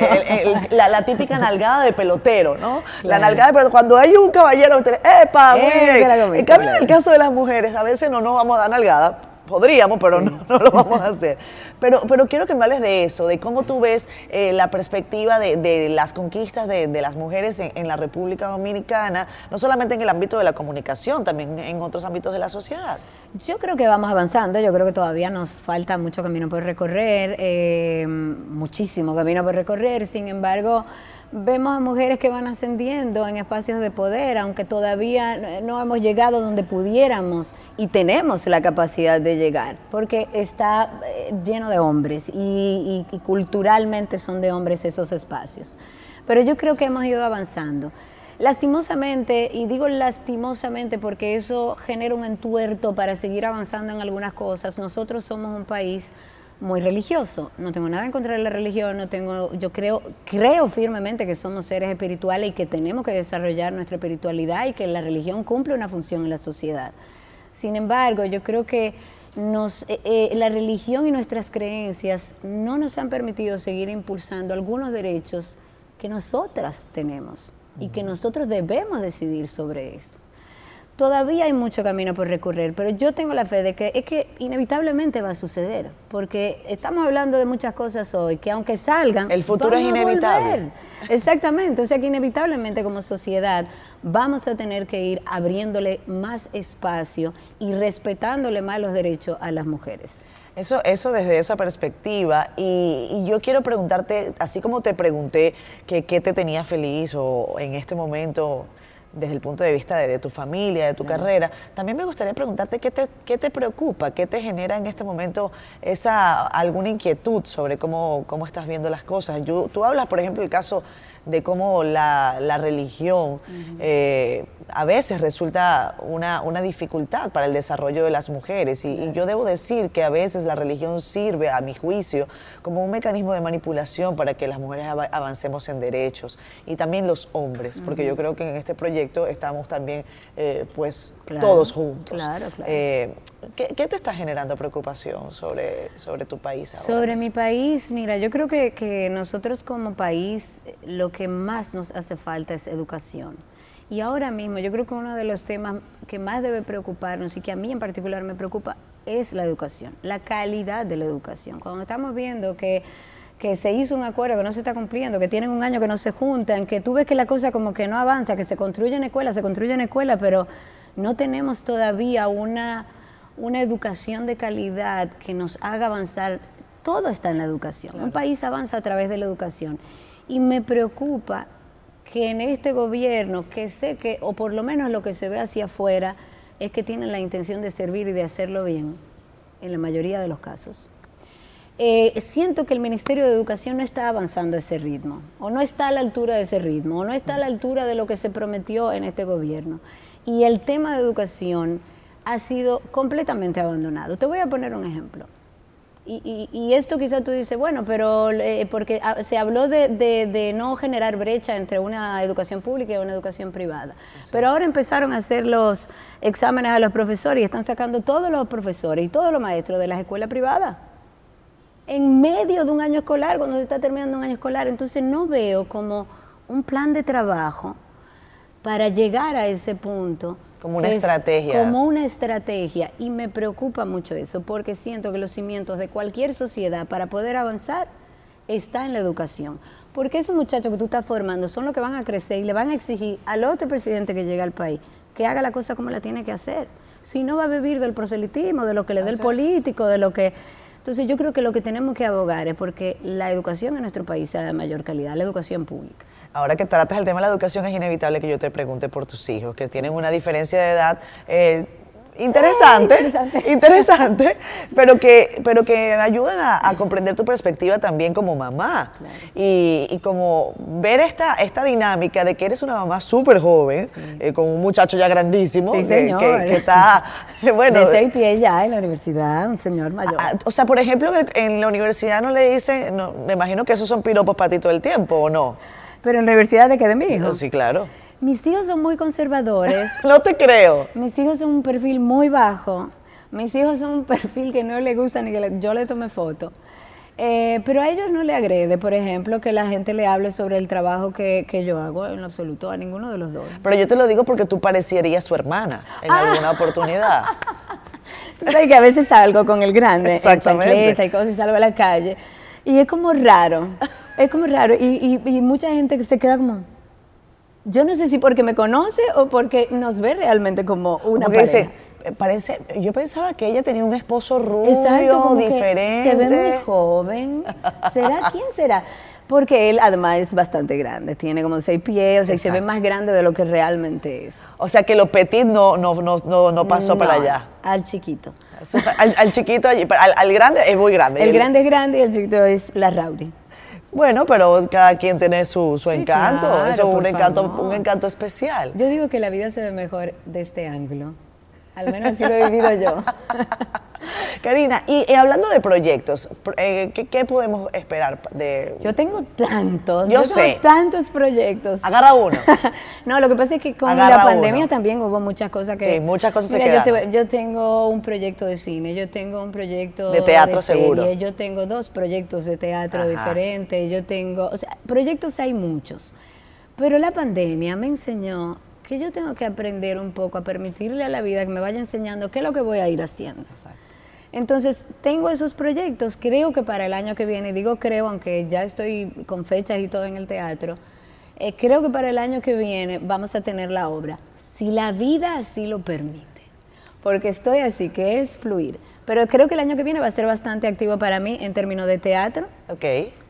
la, típica nalgada de pelotero, ¿no? La nalgada de pelotero. Cuando hay un caballero, ¡epa! Muy bien. En cambio, en el caso de las mujeres, a veces no nos vamos a dar nalgada podríamos, pero no, lo vamos a hacer. Pero, pero quiero que me hables de eso, de cómo tú ves eh, la perspectiva de, las conquistas de, las mujeres en, la República Dominicana, no solamente en el ámbito de la comunicación, también en otros ámbitos de la sociedad. Yo creo que vamos avanzando, yo creo que todavía nos falta mucho camino por recorrer, eh, muchísimo camino por recorrer, sin embargo vemos a mujeres que van ascendiendo en espacios de poder, aunque todavía no hemos llegado donde pudiéramos y tenemos la capacidad de llegar, porque está eh, lleno de hombres y, culturalmente son de hombres esos espacios. Pero yo creo que hemos ido avanzando. Lastimosamente, y digo lastimosamente porque eso genera un entuerto para seguir avanzando en algunas cosas, nosotros somos un país muy religioso. No tengo nada en contra de la religión, no tengo, yo creo, creo firmemente que somos seres espirituales y que tenemos que desarrollar nuestra espiritualidad y que la religión cumple una función en la sociedad. Sin embargo, yo creo que nos, eh, eh, la religión y nuestras creencias no nos han permitido seguir impulsando algunos derechos que nosotras tenemos y que nosotros debemos decidir sobre eso todavía hay mucho camino por recorrer, pero yo tengo la fe de que es que inevitablemente va a suceder, porque estamos hablando de muchas cosas hoy que aunque salgan, el futuro es inevitable. Exactamente, o sea que inevitablemente como sociedad vamos a tener que ir abriéndole más espacio y respetándole más los derechos a las mujeres. Eso, eso desde esa perspectiva. Y, yo quiero preguntarte, así como te pregunté qué te tenía feliz o en este momento desde el punto de vista de, tu familia, de tu carrera, también me gustaría preguntarte qué te, qué te preocupa, qué te genera en este momento esa alguna inquietud sobre cómo, cómo estás viendo las cosas. tú hablas, por ejemplo, el caso de cómo la, religión eh, a veces resulta una, dificultad para el desarrollo de las mujeres. Y, yo debo decir que a veces la religión sirve, a mi juicio, como un mecanismo de manipulación para que las mujeres avancemos en derechos. Y también los hombres, porque yo creo que en este proyecto estamos también eh, pues todos juntos. Claro, claro. Eh, ¿qué, te está generando preocupación sobre, sobre tu país ahora? Sobre mi país, mira, yo creo que, que nosotros como país lo que más nos hace falta es educación. Y ahora mismo yo creo que uno de los temas que más debe preocuparnos y que a mí en particular me preocupa es la educación, la calidad de la educación. Cuando estamos viendo que, que se hizo un acuerdo que no se está cumpliendo, que tienen un año que no se juntan, que tú ves que la cosa como que no avanza, que se construye en escuela, se construye en escuela, pero no tenemos todavía una, una educación de calidad que nos haga avanzar. Todo está en la educación. Un país avanza a través de la educación. Y me preocupa que en este gobierno, que sé que, o por lo menos lo que se ve hacia afuera, es que tienen la intención de servir y de hacerlo bien, en la mayoría de los casos. Eh, siento que el Ministerio de Educación no está avanzando a ese ritmo, o no está a la altura de ese ritmo, o no está a la altura de lo que se prometió en este gobierno. Y el tema de educación ha sido completamente abandonado. Te voy a poner un ejemplo. Y, esto quizás tú dices, bueno, pero porque se habló de, no generar brecha entre una educación pública y una educación privada. pero ahora empezaron a hacer los exámenes a los profesores y están sacando todos los profesores y todos los maestros de las escuelas privadas. En medio de un año escolar, cuando se está terminando un año escolar. Entonces no veo como un plan de trabajo para llegar a ese punto como una estrategia. Como una estrategia. Y me preocupa mucho eso, porque siento que los cimientos de cualquier sociedad para poder avanzar está en la educación. Porque esos muchachos que tú estás formando son los que van a crecer y le van a exigir al otro presidente que llega al país que haga la cosa como la tiene que hacer. Si no va a vivir del proselitismo, de lo que le dé el político, de lo que... Entonces yo creo que lo que tenemos que abogar es porque la educación en nuestro país sea de mayor calidad, la educación pública. Ahora que tratas el tema de la educación, es inevitable que yo te pregunte por tus hijos, que tienen una diferencia de edad eh, interesante, Ay, interesante. interesante, pero que, pero que ayudan a, a comprender tu perspectiva también como mamá. Y, y como ver esta, esta dinámica de que eres una mamá súper joven, eh, con un muchacho ya grandísimo, Sí, que, que- que está, bueno, de seis pies ya en la universidad, un señor mayor. Ah, o sea, por ejemplo, en la universidad no le dicen, no, me imagino que esos son piropos para ti todo el tiempo, ¿o no? Pero en la universidad de qué de mi hijo. Sí, claro. Mis hijos son muy conservadores. No te creo. Mis hijos son un perfil muy bajo. Mis hijos son un perfil que no le gusta ni que le- yo le tome foto. Eh, pero a ellos no le agrede, por ejemplo, que la gente le hable sobre el trabajo que, que yo hago en absoluto, a ninguno de los dos. Pero yo te lo digo porque tú parecerías su hermana en Ah. alguna oportunidad. Tú sabes que a veces salgo con el grande, en Exactamente. chancleta y cosas, y salgo a la calle. Y es como raro, es como raro. Y, y- y mucha gente que se queda como... Yo no sé si porque me conoce o porque nos ve realmente como una Porque pareja. dice, parece, yo pensaba que ella tenía un esposo rubio, Exacto, como que diferente. se ve muy joven. ¿Será? ¿Quién será? Porque él además es bastante grande, tiene como seis pies, o sea, y se ve más grande de lo que realmente es. O sea que lo petit no, no, no, no, no pasó para No, allá. Al chiquito. Al, al chiquito al, al grande es muy grande. El Y grande es grande y el chiquito es la Rauri. Bueno, pero cada quien tiene su, su Sí, encanto. claro, Eso es un encanto, favor. un encanto especial. Yo digo que la vida se ve mejor de este ángulo. Al menos así lo he vivido yo. Karina, y, eh, hablando de proyectos, pr- eh, ¿qué, qué podemos esperar de...? Yo tengo tantos, Yo sé. tantos proyectos. Agarra uno. No, lo que pasa es que con Agarra la pandemia uno. también hubo muchas cosas que... Sí, muchas cosas se Mira, yo, quedaron. te- yo tengo un proyecto de cine, yo tengo un proyecto De teatro serie, seguro. yo tengo dos proyectos de teatro Ajá. diferentes, yo tengo... O sea, proyectos hay muchos. Pero la pandemia me enseñó que yo tengo que aprender un poco a permitirle a la vida que me vaya enseñando qué es lo que voy a ir haciendo. Entonces, tengo esos proyectos, creo que para el año que viene, digo creo, aunque ya estoy con fechas y todo en el teatro, eh, creo que para el año que viene vamos a tener la obra, si la vida así lo permite, porque estoy así, que es fluir. Pero creo que el año que viene va a ser bastante activo para mí en términos de teatro. Ok.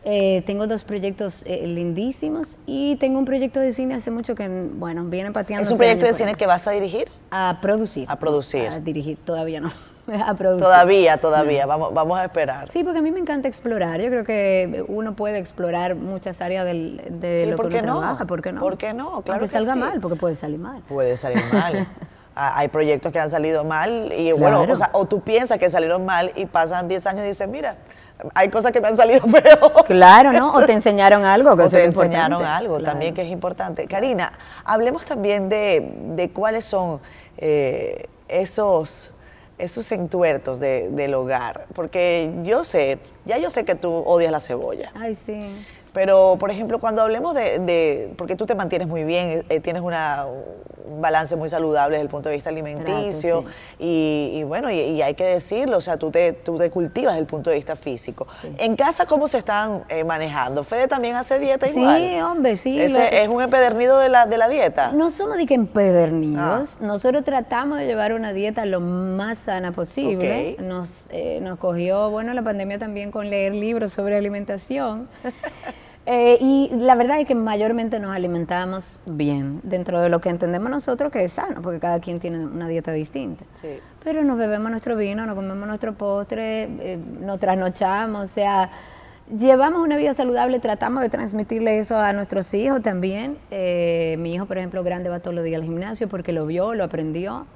Eh, tengo dos proyectos eh, lindísimos y tengo un proyecto de cine hace mucho que, bueno, viene pateando. ¿Es un proyecto de cine que vas a dirigir? A producir. A producir. A dirigir, todavía no. a producir. Todavía, todavía. Vamos, vamos a esperar. Sí, porque a mí me encanta explorar. Yo creo que uno puede explorar muchas áreas del, de Sí, lo ¿por que qué uno no? trabaja. ¿Por qué no? ¿Por qué no? Claro Aunque que salga sí. mal, porque puede salir mal. Puede salir mal. Hay proyectos que han salido mal y bueno, Claro. o, sea, o tú piensas que salieron mal y pasan 10 años y dices, mira, hay cosas que me han salido peor. Claro, ¿no? O te enseñaron algo. Que O te enseñaron importante. algo Claro. también que es importante. Karina, hablemos también de, de cuáles son eh, esos, esos entuertos de- del hogar. Porque yo sé, ya yo sé que tú odias la cebolla. Ay, sí. Pero, por ejemplo, cuando hablemos de, de- porque tú te mantienes muy bien, eh, tienes una, un balance muy saludable desde el punto de vista alimenticio, Gracias, y, y bueno, y, y hay que decirlo, o sea, tú te, tú te cultivas desde el punto de vista físico. En casa, ¿cómo se están eh, manejando? Fede también hace dieta Sí, igual. hombre, sí. Ese es un empedernido de la, de la dieta. No somos de que empedernidos. Ah. Nosotros tratamos de llevar una dieta lo más sana posible. Ok. Nos, eh, nos cogió, bueno, la pandemia también con leer libros sobre alimentación. Eh, y la verdad es que mayormente nos alimentamos bien, dentro de lo que entendemos nosotros que es sano, porque cada quien tiene una dieta distinta. Sí. Pero nos bebemos nuestro vino, nos comemos nuestro postre, eh, nos trasnochamos, o sea, llevamos una vida saludable, tratamos de transmitirle eso a nuestros hijos también. Eh, mi hijo, por ejemplo, grande va todos los días al gimnasio porque lo vio, lo aprendió.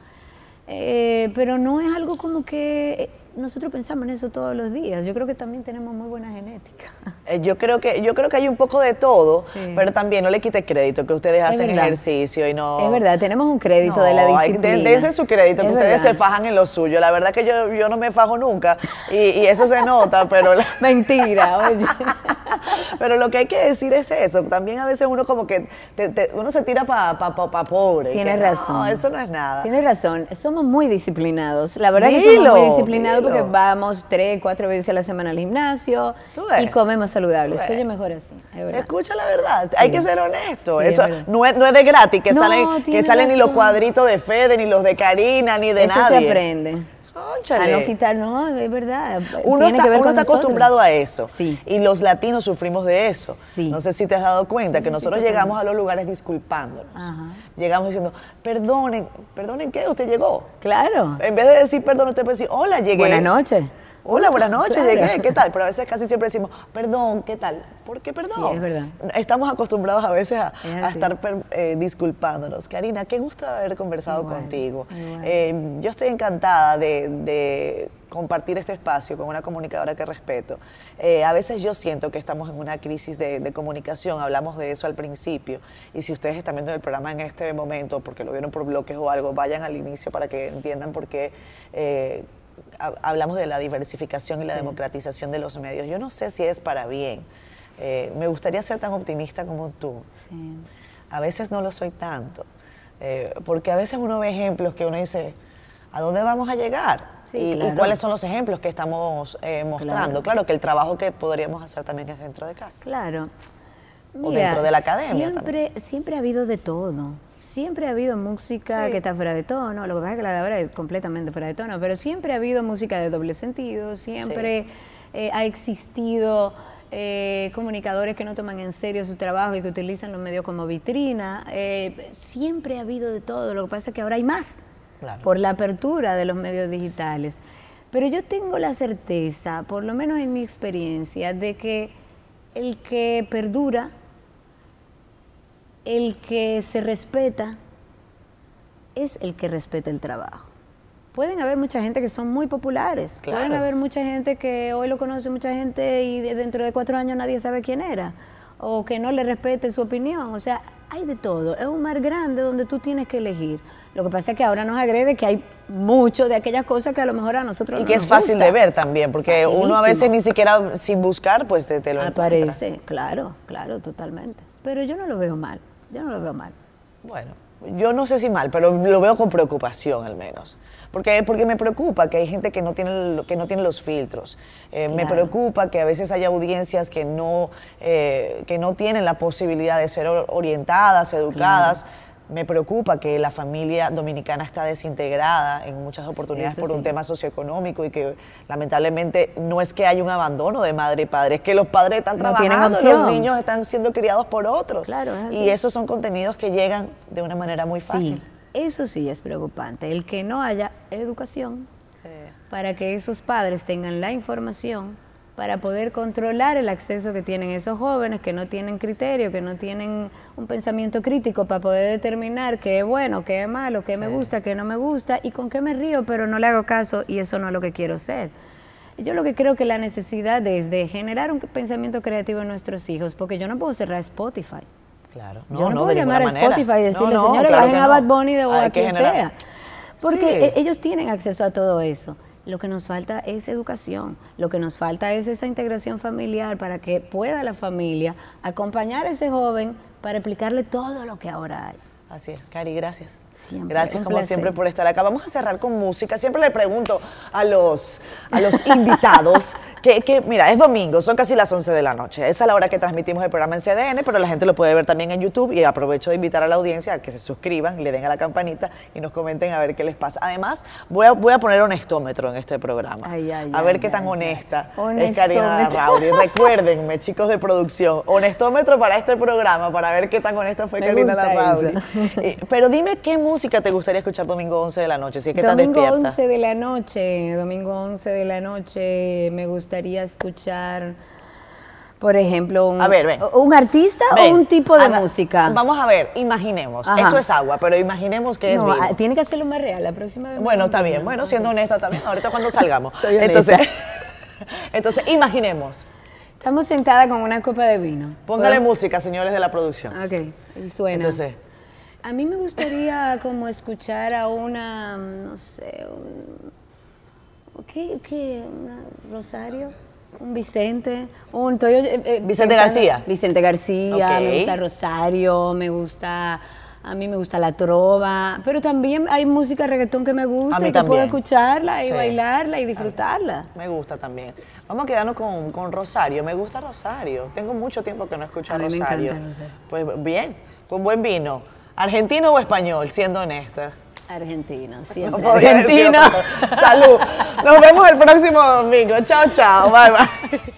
Pero no es algo como que nosotros pensamos en eso todos los días. Yo creo que también tenemos muy buena genética. Eh, Yo creo que yo creo que hay un poco de todo, Sí. pero también no le quite crédito que ustedes Es hacen verdad. ejercicio y no. Es verdad, tenemos un crédito de la hay- disciplina. de- dense su crédito, que Es ustedes se fajan en lo suyo. La verdad que yo, yo no me fajo nunca y, y eso se nota, pero, la- Mentira, oye. pero lo que hay que decir es eso. También a veces uno como que te- te- uno se tira para pa, pa- pa pobre. Tienes que razón. No, eso no es nada. Tienes razón, somos muy disciplinados. La verdad que somos Dilo, muy disciplinados porque vamos tres, cuatro veces a la semana al gimnasio y comemos saludable. Se oye mejor así. es Se escucha la verdad, hay que ser honesto. Sí, Eso no es, no es de gratis que No, salen, que salen ni los cuadritos de Fede, ni los de Karina, ni de Eso nadie. se aprende. A no quitar, no, es verdad. Uno tiene está, uno está acostumbrado a eso. Sí. Y los latinos sufrimos de eso. Sí. No sé si te has dado cuenta que nosotros llegamos a los lugares disculpándonos. Ajá. Llegamos diciendo, perdonen, perdonen qué, usted llegó. Claro. En vez de decir perdón, usted puede decir, hola, llegué. Buenas noches. Hola, buenas noches, Claro. llegué, ¿qué tal? Pero a veces casi siempre decimos, perdón, ¿qué tal? ¿Por qué perdón? Sí, es verdad. Estamos acostumbrados a veces a, Es a así. estar per- eh, disculpándonos. Karina, qué gusto haber conversado Igual, contigo. igual. Eh, yo estoy encantada de, de compartir este espacio con una comunicadora que respeto. Eh, a veces yo siento que estamos en una crisis de, de comunicación, hablamos de eso al principio, y si ustedes están viendo el programa en este momento, porque lo vieron por bloques o algo, vayan al inicio para que entiendan por qué eh, hablamos de la diversificación y la democratización de los medios. Yo no sé si es para bien. Eh, me gustaría ser tan optimista como tú. Sí. A veces no lo soy tanto, eh, porque a veces uno ve ejemplos que uno dice, ¿a dónde vamos a llegar? Sí, y, cuáles son los ejemplos que estamos eh, mostrando. Claro. Claro. que el trabajo que podríamos hacer también es dentro de casa. Claro. O dentro de la academia Siempre, siempre ha habido de todo. Siempre ha habido música Sí. que está fuera de tono. Lo que pasa es que la de ahora es completamente fuera de tono. Pero siempre ha habido música de doble sentido. Siempre eh, ha existido eh, comunicadores que no toman en serio su trabajo y que utilizan los medios como vitrina. Eh, siempre ha habido de todo. Lo que pasa es que ahora hay más Claro. por la apertura de los medios digitales. Pero yo tengo la certeza, por lo menos en mi experiencia, de que el que perdura, el que se respeta, es el que respeta el trabajo. Pueden haber mucha gente que son muy populares, Claro. pueden haber mucha gente que hoy lo conoce mucha gente y de- dentro de cuatro años nadie sabe quién era, o que no le respete su opinión, o sea, hay de todo, es un mar grande donde tú tienes que elegir. Lo que pasa es que ahora nos agrede que hay mucho de aquellas cosas que a lo mejor a nosotros Y no que nos es fácil gusta. de ver también, porque uno a veces ni siquiera sin buscar, pues te, te lo encuentras. Aparece, claro, claro, totalmente. Pero yo no lo veo mal, yo no lo veo mal. Bueno, yo no sé si mal, pero lo veo con preocupación al menos. Porque, porque me preocupa que hay gente que no tiene, que no tiene los filtros. Eh, Me preocupa que a veces haya audiencias que no, eh, que no tienen la posibilidad de ser or- orientadas, educadas. Me preocupa que la familia dominicana está desintegrada en muchas oportunidades Eso por un tema socioeconómico y que lamentablemente no es que haya un abandono de madre y padre, es que los padres están No trabajando, los niños están siendo criados por otros. Claro, es así. y esos son contenidos que llegan de una manera muy fácil. Sí, eso sí es preocupante. El que no haya educación Sí. para que esos padres tengan la información para poder controlar el acceso que tienen esos jóvenes que no tienen criterio, que no tienen un pensamiento crítico para poder determinar qué es bueno, qué es malo, qué me gusta, qué no me gusta y con qué me río, pero no le hago caso y eso no es lo que quiero ser. Yo lo que creo que la necesidad es de generar un pensamiento creativo en nuestros hijos, porque yo no puedo cerrar Spotify. Claro. Yo no, puedo de llamar a manera. Spotify y decirle, No, no, señores, claro bajen a no. Bad Bunny de o a quien generar- sea. Porque Sí. e- ellos tienen acceso a todo eso. Lo que nos falta es educación. Lo que nos falta es esa integración familiar para que pueda la familia acompañar a ese joven para explicarle todo lo que ahora hay. Así es, Cari, gracias. Siempre, Gracias como placer. siempre por estar acá. Vamos a cerrar con música. Siempre le pregunto a los, a los invitados que, que, mira, es domingo, son casi las 11 de la noche. Esa es la hora que transmitimos el programa en CDN, pero la gente lo puede ver también en YouTube y aprovecho de invitar a la audiencia a que se suscriban, le den a la campanita y nos comenten a ver qué les pasa. Además, voy a, voy a poner honestómetro en este programa. Ay, ay, a ver ay, qué tan honesta es Karina. Rauri. Recuérdenme, chicos de producción, honestómetro para este programa, para ver qué tan honesta fue Me Karina. Eh, pero dime qué música te gustaría escuchar domingo 11 de la noche, si es que estás domingo despierta. 11 de la noche, domingo 11 de la noche, me gustaría escuchar, por ejemplo, un, A ver, ven. un artista Ven, o un tipo de música. Vamos a ver, imaginemos. Ajá. Esto es agua, pero imaginemos que es No, vino. ah, tiene que hacerlo más real la próxima vez. Bueno, está bien. Bueno, siendo honesta también, ahorita cuando salgamos. Soy entonces, entonces, imaginemos. Estamos sentadas con una copa de vino. Póngale ¿Puedo? música, señores de la producción. Ok, y suena. Entonces, A mí me gustaría como escuchar a una, no sé, un, ¿qué, qué? Una Rosario, un Vicente, un eh, eh, Vicente pensando- García. Vicente García, Ok. me gusta Rosario, me gusta, a mí me gusta la trova, pero también hay música reggaetón que me gusta y que puedo escucharla y Sí. bailarla y disfrutarla. me gusta también. Vamos a quedarnos con, con Rosario. Me gusta Rosario. Tengo mucho tiempo que no escucho a Rosario. Pues bien, con buen vino. ¿Argentino o español, siendo honesta? Argentino, No siempre otra cosa. Salud. Nos vemos el próximo domingo. Chao, chao. Bye, bye.